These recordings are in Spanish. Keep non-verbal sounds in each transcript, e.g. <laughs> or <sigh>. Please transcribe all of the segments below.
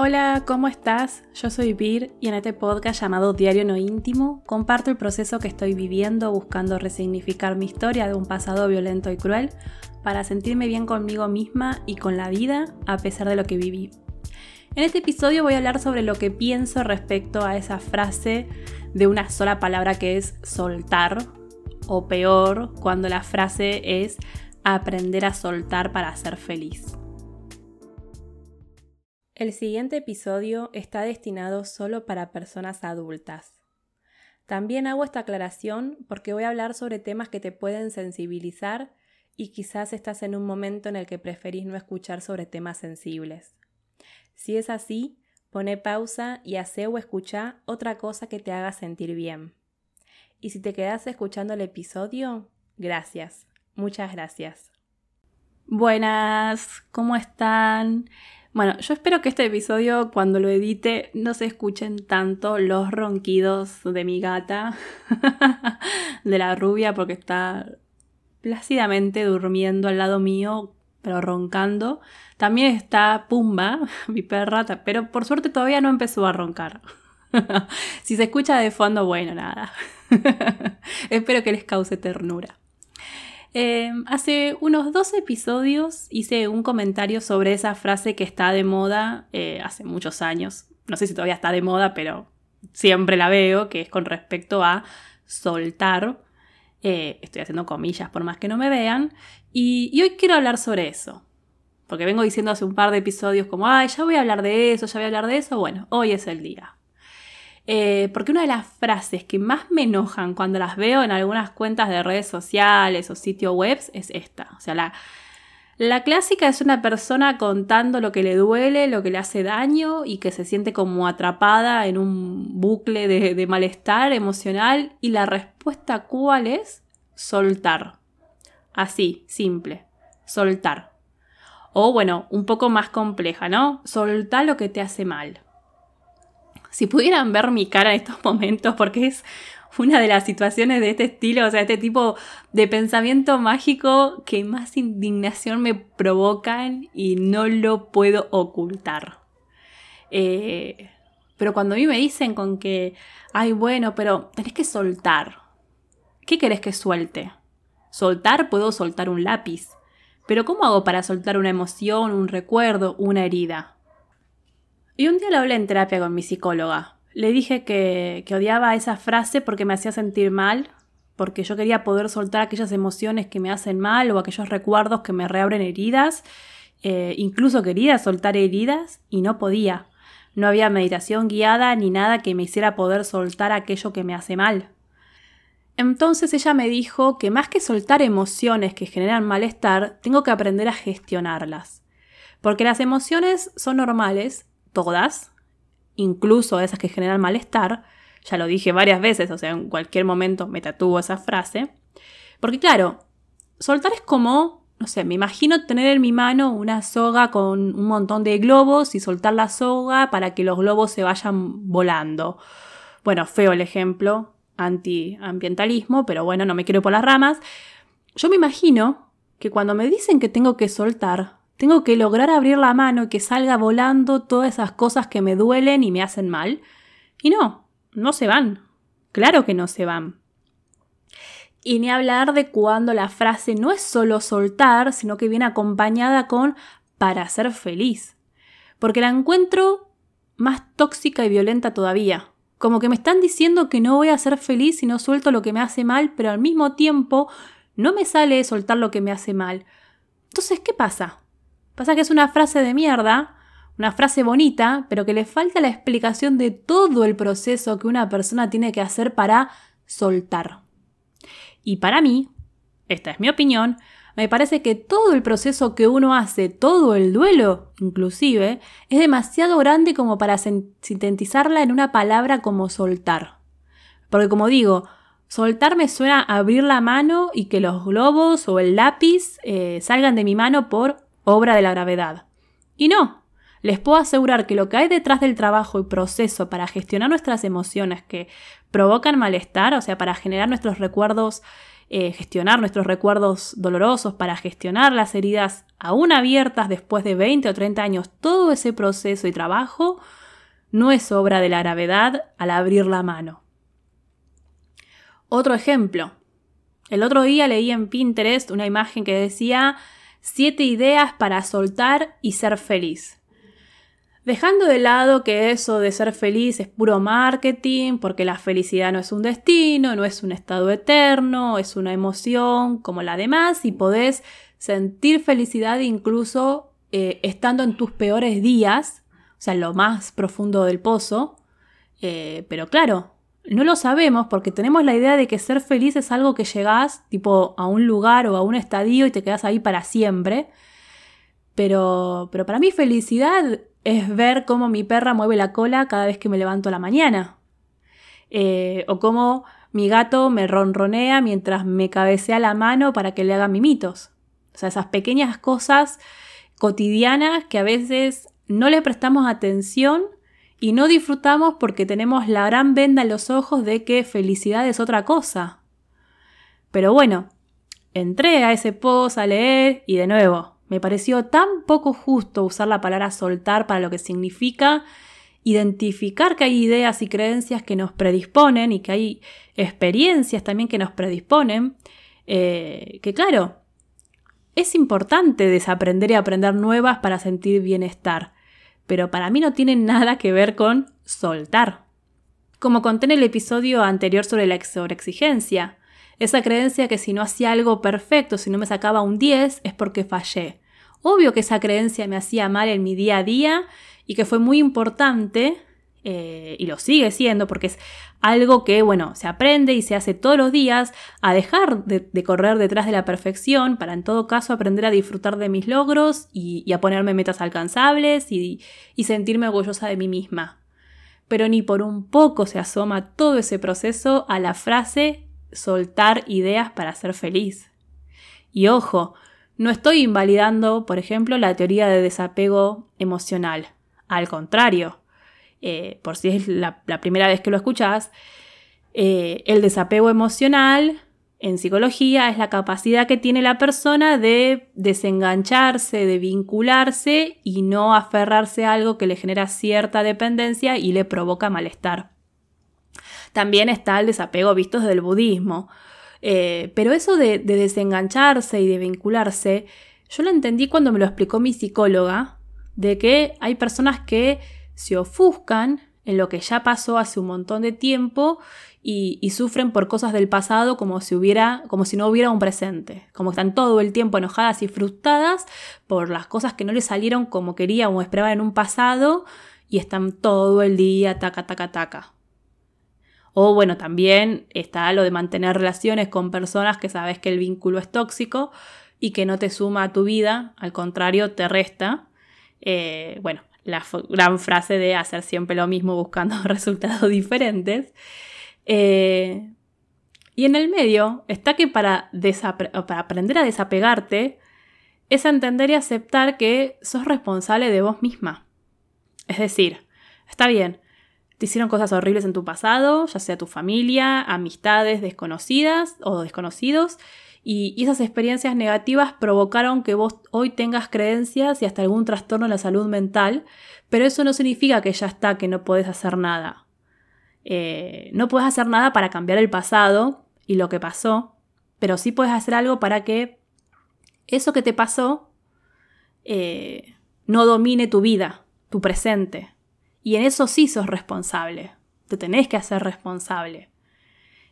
Hola, ¿cómo estás? Yo soy Vir y en este podcast llamado Diario No Íntimo comparto el proceso que estoy viviendo buscando resignificar mi historia de un pasado violento y cruel para sentirme bien conmigo misma y con la vida a pesar de lo que viví. En este episodio voy a hablar sobre lo que pienso respecto a esa frase de una sola palabra que es soltar, o peor, cuando la frase es aprender a soltar para ser feliz. El siguiente episodio está destinado solo para personas adultas. También hago esta aclaración porque voy a hablar sobre temas que te pueden sensibilizar y quizás estás en un momento en el que preferís no escuchar sobre temas sensibles. Si es así, pone pausa y hace o escucha otra cosa que te haga sentir bien. Y si te quedas escuchando el episodio, gracias, muchas gracias. Buenas, ¿cómo están? Bueno, yo espero que este episodio, cuando lo edite, no se escuchen tanto los ronquidos de mi gata, <laughs> de la rubia, porque está plácidamente durmiendo al lado mío, pero roncando. También está Pumba, <laughs> mi perra, pero por suerte todavía no empezó a roncar. <laughs> si se escucha de fondo, bueno, nada. Espero que les cause ternura. Em, hace unos dos episodios hice un comentario sobre esa frase que está de moda eh, hace muchos años. No sé si todavía está de moda, pero siempre la veo, que es con respecto a soltar. Eh, estoy haciendo comillas por más que no me vean. Y, hoy quiero hablar sobre eso. Porque vengo diciendo hace un par de episodios como, ay, ya voy a hablar de eso, ya voy a hablar de eso. Bueno, hoy es el día. Eh, porque una de las frases que más me enojan cuando las veo en algunas cuentas de redes sociales o sitios web es esta. O sea, la, la clásica es una persona contando lo que le duele, lo que le hace daño y que se siente como atrapada en un bucle de, de malestar emocional. Y la respuesta cuál es? Soltar. Así, simple. Soltar. O bueno, un poco más compleja, ¿no? Soltar lo que te hace mal. Si pudieran ver mi cara en estos <laughs> momentos, porque es una de las situaciones de este estilo, o sea, este tipo de pensamiento mágico que más indignación me provocan y no lo puedo ocultar. Eh, pero cuando a mí me dicen con que, ay, bueno, pero tenés que soltar. ¿Qué querés que suelte? Soltar puedo soltar un lápiz. Pero ¿cómo hago para soltar una emoción, un recuerdo, una herida? Y un día lo hablé en terapia con mi psicóloga. Le dije que, odiaba esa frase porque me hacía sentir mal, porque yo quería poder soltar aquellas emociones que me hacen mal o aquellos recuerdos que me reabren heridas. Eh, incluso quería soltar heridas y no podía. No había meditación guiada ni nada que me hiciera poder soltar aquello que me hace mal. Entonces ella me dijo que más que soltar emociones que generan malestar, tengo que aprender a gestionarlas. Porque las emociones son normales todas, incluso esas que generan malestar, ya lo dije varias veces, o sea, en cualquier momento me tatúo esa frase, porque claro, soltar es como, no sé, me imagino tener en mi mano una soga con un montón de globos y soltar la soga para que los globos se vayan volando. Bueno, feo el ejemplo, antiambientalismo, pero bueno, no me quiero por las ramas. Yo me imagino que cuando me dicen que tengo que soltar, tengo que lograr abrir la mano y que salga volando todas esas cosas que me duelen y me hacen mal. Y no, no se van. Claro que no se van. Y ni hablar de cuando la frase no es solo soltar, sino que viene acompañada con para ser feliz. Porque la encuentro más tóxica y violenta todavía. Como que me están diciendo que no voy a ser feliz si no suelto lo que me hace mal, pero al mismo tiempo no me sale soltar lo que me hace mal. Entonces, ¿qué pasa? Pasa que es una frase de mierda, una frase bonita, pero que le falta la explicación de todo el proceso que una persona tiene que hacer para soltar. Y para mí, esta es mi opinión, me parece que todo el proceso que uno hace, todo el duelo inclusive, es demasiado grande como para sintetizarla en una palabra como soltar. Porque como digo, soltar me suena a abrir la mano y que los globos o el lápiz eh, salgan de mi mano por obra de la gravedad. Y no, les puedo asegurar que lo que hay detrás del trabajo y proceso para gestionar nuestras emociones que provocan malestar, o sea, para generar nuestros recuerdos eh, gestionar nuestros recuerdos dolorosos, para gestionar las heridas aún abiertas después de 20 o 30 años, todo ese proceso y trabajo no es obra de la gravedad al abrir la mano. Otro ejemplo. El otro día leí en Pinterest una imagen que decía siete ideas para soltar y ser feliz. Dejando de lado que eso de ser feliz es puro marketing, porque la felicidad no es un destino, no es un estado eterno, es una emoción como la demás y podés sentir felicidad incluso eh, estando en tus peores días, o sea, en lo más profundo del pozo. Eh, pero claro, no lo sabemos porque tenemos la idea de que ser feliz es algo que llegás tipo a un lugar o a un estadio y te quedas ahí para siempre. Pero, pero para mí felicidad es ver cómo mi perra mueve la cola cada vez que me levanto a la mañana. Eh, o cómo mi gato me ronronea mientras me cabecea la mano para que le haga mimitos. O sea, esas pequeñas cosas cotidianas que a veces no le prestamos atención y no disfrutamos porque tenemos la gran venda en los ojos de que felicidad es otra cosa. Pero bueno, entré a ese post a leer y de nuevo, me pareció tan poco justo usar la palabra soltar para lo que significa identificar que hay ideas y creencias que nos predisponen y que hay experiencias también que nos predisponen, eh, que claro, es importante desaprender y aprender nuevas para sentir bienestar pero para mí no tiene nada que ver con soltar. Como conté en el episodio anterior sobre la sobreexigencia, esa creencia que si no hacía algo perfecto, si no me sacaba un 10, es porque fallé. Obvio que esa creencia me hacía mal en mi día a día y que fue muy importante eh, y lo sigue siendo porque es algo que, bueno, se aprende y se hace todos los días a dejar de, correr detrás de la perfección para en todo caso aprender a disfrutar de mis logros y, a ponerme metas alcanzables y, y sentirme orgullosa de mí misma. Pero ni por un poco se asoma todo ese proceso a la frase soltar ideas para ser feliz. Y ojo, no estoy invalidando, por ejemplo, la teoría de desapego emocional. Al contrario, eh, por si es la, primera vez que lo escuchas, eh, el desapego emocional en psicología es la capacidad que tiene la persona de desengancharse, de vincularse y no aferrarse a algo que le genera cierta dependencia y le provoca malestar. También está el desapego visto desde el budismo. Eh, pero eso de desengancharse y de vincularse, yo lo entendí cuando me lo explicó mi psicóloga, de que hay personas que se ofuscan en lo que ya pasó hace un montón de tiempo y, sufren por cosas del pasado como si hubiera, como si no hubiera un presente, como están todo el tiempo enojadas y frustradas por las cosas que no les salieron como querían o esperaban en un pasado y están todo el día taca taca taca. O bueno, también está lo de mantener relaciones con personas que sabes que el vínculo es tóxico y que no te suma a tu vida, al contrario, te resta. Eh, bueno, la gran frase de hacer siempre lo mismo buscando <laughs> resultados diferentes. Eh, y en el medio está que para, para aprender a desapegarte es entender y aceptar que sos responsable de vos misma. Es decir, está bien, te hicieron cosas horribles en tu pasado, ya sea tu familia, amistades desconocidas o desconocidos, y, esas experiencias negativas provocaron que vos hoy tengas creencias y hasta algún trastorno en la salud mental, pero eso no significa que ya está, que no podés hacer nada. Eh, no puedes hacer nada para cambiar el pasado y lo que pasó, pero sí puedes hacer algo para que eso que te pasó eh, no domine tu vida, tu presente. Y en eso sí sos responsable. Te tenés que hacer responsable.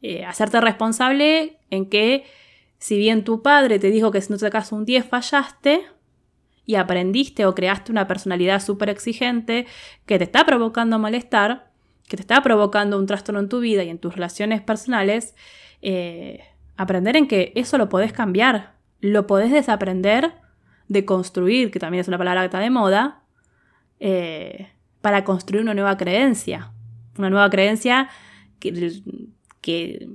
Eh, hacerte responsable en que si bien tu padre te dijo que si no te sacas un 10 fallaste y aprendiste o creaste una personalidad súper exigente que te está provocando malestar, que te está provocando un trastorno en tu vida y en tus relaciones personales, eh, aprender en que eso lo podés cambiar, lo podés desaprender, de construir, que también es una palabra que está de moda, eh, para construir una nueva creencia. Una nueva creencia que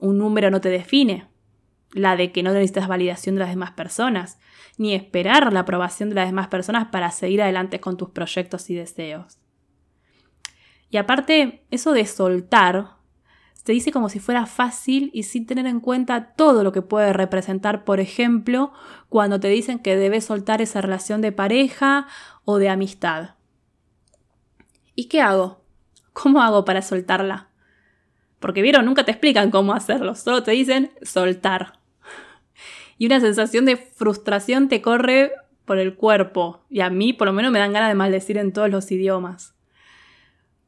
un número no te define, la de que no necesitas validación de las demás personas, ni esperar la aprobación de las demás personas para seguir adelante con tus proyectos y deseos. Y aparte, eso de soltar se dice como si fuera fácil y sin tener en cuenta todo lo que puede representar, por ejemplo, cuando te dicen que debes soltar esa relación de pareja o de amistad. ¿Y qué hago? ¿Cómo hago para soltarla? Porque vieron, nunca te explican cómo hacerlo, solo te dicen soltar. Y una sensación de frustración te corre por el cuerpo. Y a mí por lo menos me dan ganas de maldecir en todos los idiomas.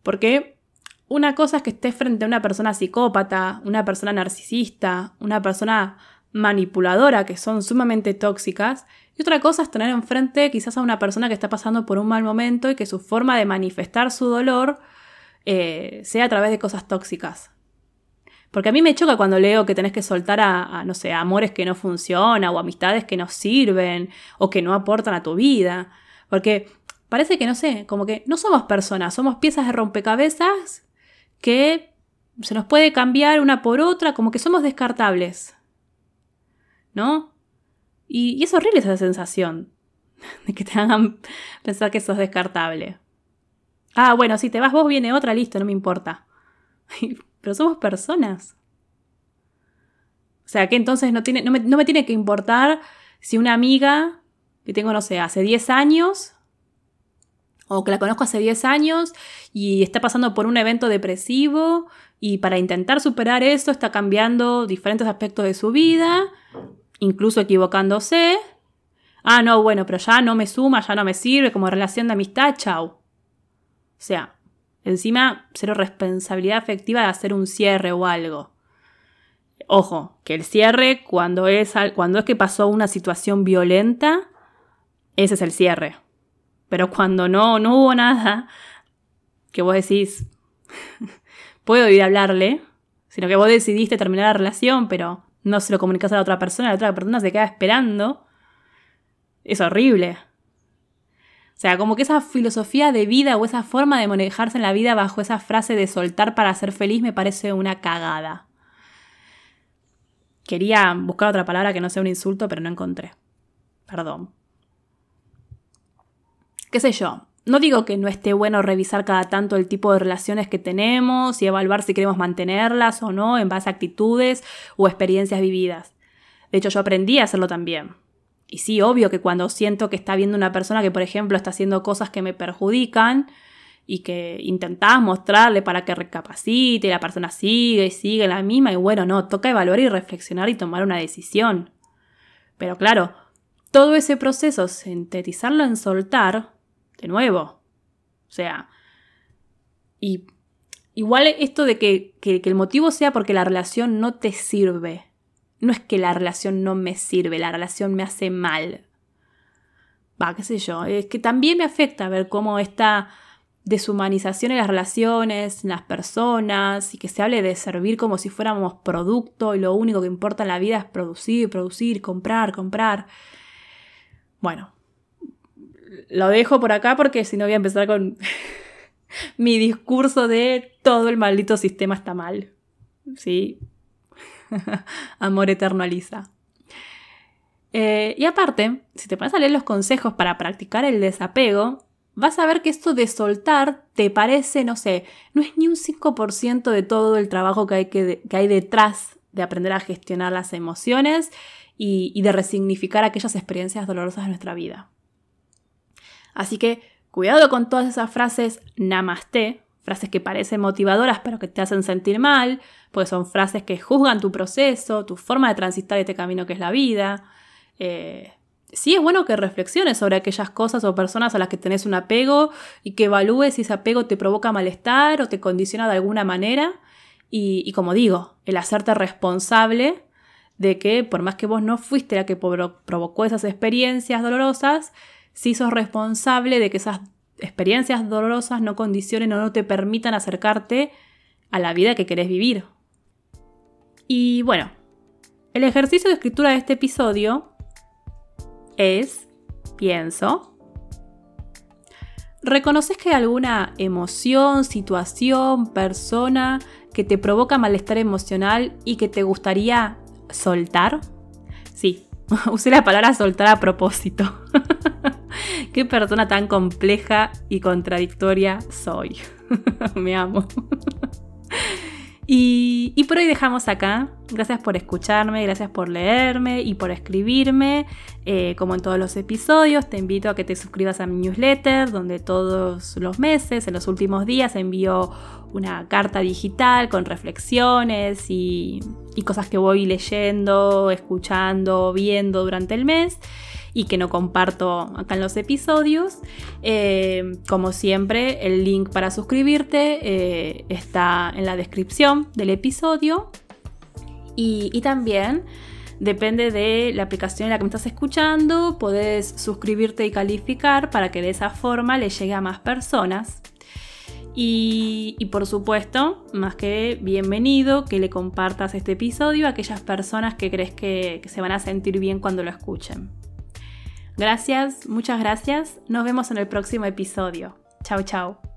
Porque una cosa es que estés frente a una persona psicópata, una persona narcisista, una persona manipuladora, que son sumamente tóxicas, y otra cosa es tener enfrente quizás a una persona que está pasando por un mal momento y que su forma de manifestar su dolor eh, sea a través de cosas tóxicas. Porque a mí me choca cuando leo que tenés que soltar a, no sé, amores que no funcionan o amistades que no sirven o que no aportan a tu vida. Porque parece que, no sé, como que no somos personas, somos piezas de rompecabezas que se nos puede cambiar una por otra, como que somos descartables. ¿No? Y, es horrible esa sensación <laughs> de que te hagan pensar que sos descartable. Ah, bueno, si te vas vos, viene otra, listo, no me importa. <laughs> Pero somos personas. O sea, que entonces no, tiene, no, me, no me tiene que importar si una amiga que tengo, no sé, hace 10 años o que la conozco hace 10 años y está pasando por un evento depresivo y para intentar superar eso está cambiando diferentes aspectos de su vida, incluso equivocándose. Ah, no, bueno, pero ya no me suma, ya no me sirve como relación de amistad, chau. O sea, encima cero responsabilidad afectiva de hacer un cierre o algo. Ojo, que el cierre cuando es, cuando es que pasó una situación violenta, ese es el cierre. Pero cuando no, no hubo nada, que vos decís, <laughs> puedo ir a hablarle, sino que vos decidiste terminar la relación, pero no se lo comunicas a la otra persona, la otra persona se queda esperando, es horrible. O sea, como que esa filosofía de vida o esa forma de manejarse en la vida bajo esa frase de soltar para ser feliz me parece una cagada. Quería buscar otra palabra que no sea un insulto, pero no encontré. Perdón qué sé yo. No digo que no esté bueno revisar cada tanto el tipo de relaciones que tenemos y evaluar si queremos mantenerlas o no en base a actitudes o experiencias vividas. De hecho, yo aprendí a hacerlo también. Y sí, obvio que cuando siento que está viendo una persona que, por ejemplo, está haciendo cosas que me perjudican y que intentás mostrarle para que recapacite y la persona sigue y sigue la misma, y bueno, no, toca evaluar y reflexionar y tomar una decisión. Pero claro, todo ese proceso, sintetizarlo en soltar, de nuevo. O sea, y igual esto de que, el motivo sea porque la relación no te sirve. No es que la relación no me sirve, la relación me hace mal. Va, qué sé yo. Es que también me afecta ver cómo esta deshumanización en las relaciones, en las personas, y que se hable de servir como si fuéramos producto y lo único que importa en la vida es producir, producir, comprar, comprar. Bueno, lo dejo por acá porque si no voy a empezar con <laughs> mi discurso de todo el maldito sistema está mal. ¿Sí? <laughs> Amor eterno a Lisa. Eh, y aparte, si te pones a leer los consejos para practicar el desapego, vas a ver que esto de soltar te parece, no sé, no es ni un 5% de todo el trabajo que hay, que, hay detrás de aprender a gestionar las emociones y, y de resignificar aquellas experiencias dolorosas de nuestra vida. Así que cuidado con todas esas frases namaste, frases que parecen motivadoras pero que te hacen sentir mal, porque son frases que juzgan tu proceso, tu forma de transitar este camino que es la vida. Eh, sí es bueno que reflexiones sobre aquellas cosas o personas a las que tenés un apego y que evalúes si ese apego te provoca malestar o te condiciona de alguna manera. Y, como digo, el hacerte responsable de que por más que vos no fuiste la que provocó esas experiencias dolorosas, si sos responsable de que esas experiencias dolorosas no condicionen o no te permitan acercarte a la vida que querés vivir. Y bueno, el ejercicio de escritura de este episodio es, pienso, ¿reconoces que hay alguna emoción, situación, persona que te provoca malestar emocional y que te gustaría soltar? Sí, <laughs> usé la palabra soltar a propósito. <laughs> <laughs> Qué persona tan compleja y contradictoria soy. <laughs> Me amo. Y, por hoy dejamos acá. Gracias por escucharme, gracias por leerme y por escribirme. Eh, como en todos los episodios, te invito a que te suscribas a mi newsletter, donde todos los meses, en los últimos días, envío una carta digital con reflexiones y, y cosas que voy leyendo, escuchando, viendo durante el mes y que no comparto acá en los episodios. Eh, como siempre, el link para suscribirte eh, está en la descripción del episodio. Y, también depende de la aplicación en la que me estás escuchando, podés suscribirte y calificar para que de esa forma le llegue a más personas. Y, por supuesto, más que bienvenido que le compartas este episodio a aquellas personas que crees que se van a sentir bien cuando lo escuchen. Gracias, muchas gracias. Nos vemos en el próximo episodio. Chao, chao.